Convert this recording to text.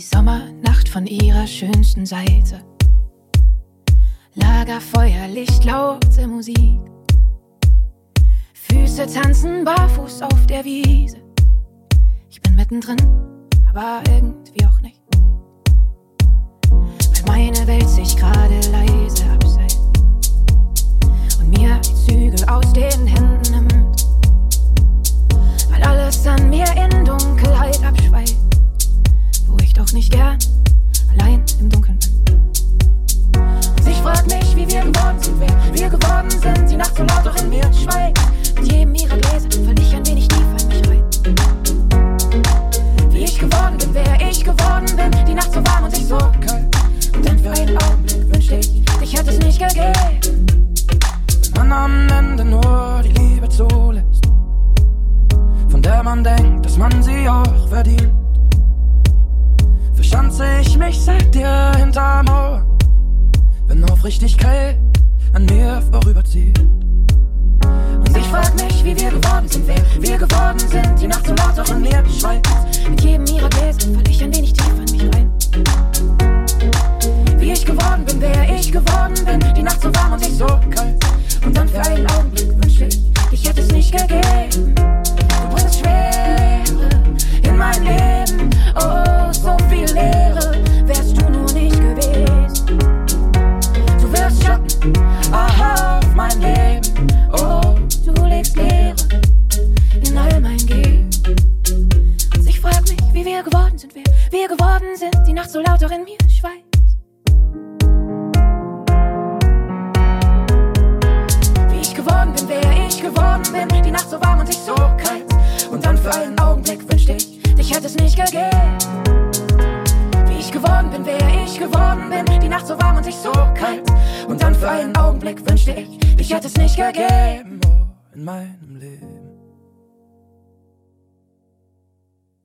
Die Sommernacht von ihrer schönsten Seite. Lagerfeuer, Licht, laute Musik. Füße tanzen barfuß auf der Wiese. Ich bin mittendrin, aber irgendwie auch nicht. Weil meine Welt sich gerade auch verdient, verschanze ich mich seit dir hinterm Ohr, wenn Aufrichtigkeit an mir vorüberzieht. Und ich frag mich, wie wir geworden sind, wer wir geworden geworden sind, wer wir geworden sind. Die Nacht so laut auch in mir schweigt. Wie ich geworden bin, wer ich geworden bin. Die Nacht so warm und ich so kalt. Und dann für einen Augenblick wünschte ich, dich hätte es nicht gegeben. Wie ich geworden bin, wer ich geworden bin. Die Nacht so warm und ich so kalt. Und dann für einen Augenblick wünschte ich, dich hätte es nicht gegeben. In meinem Leben.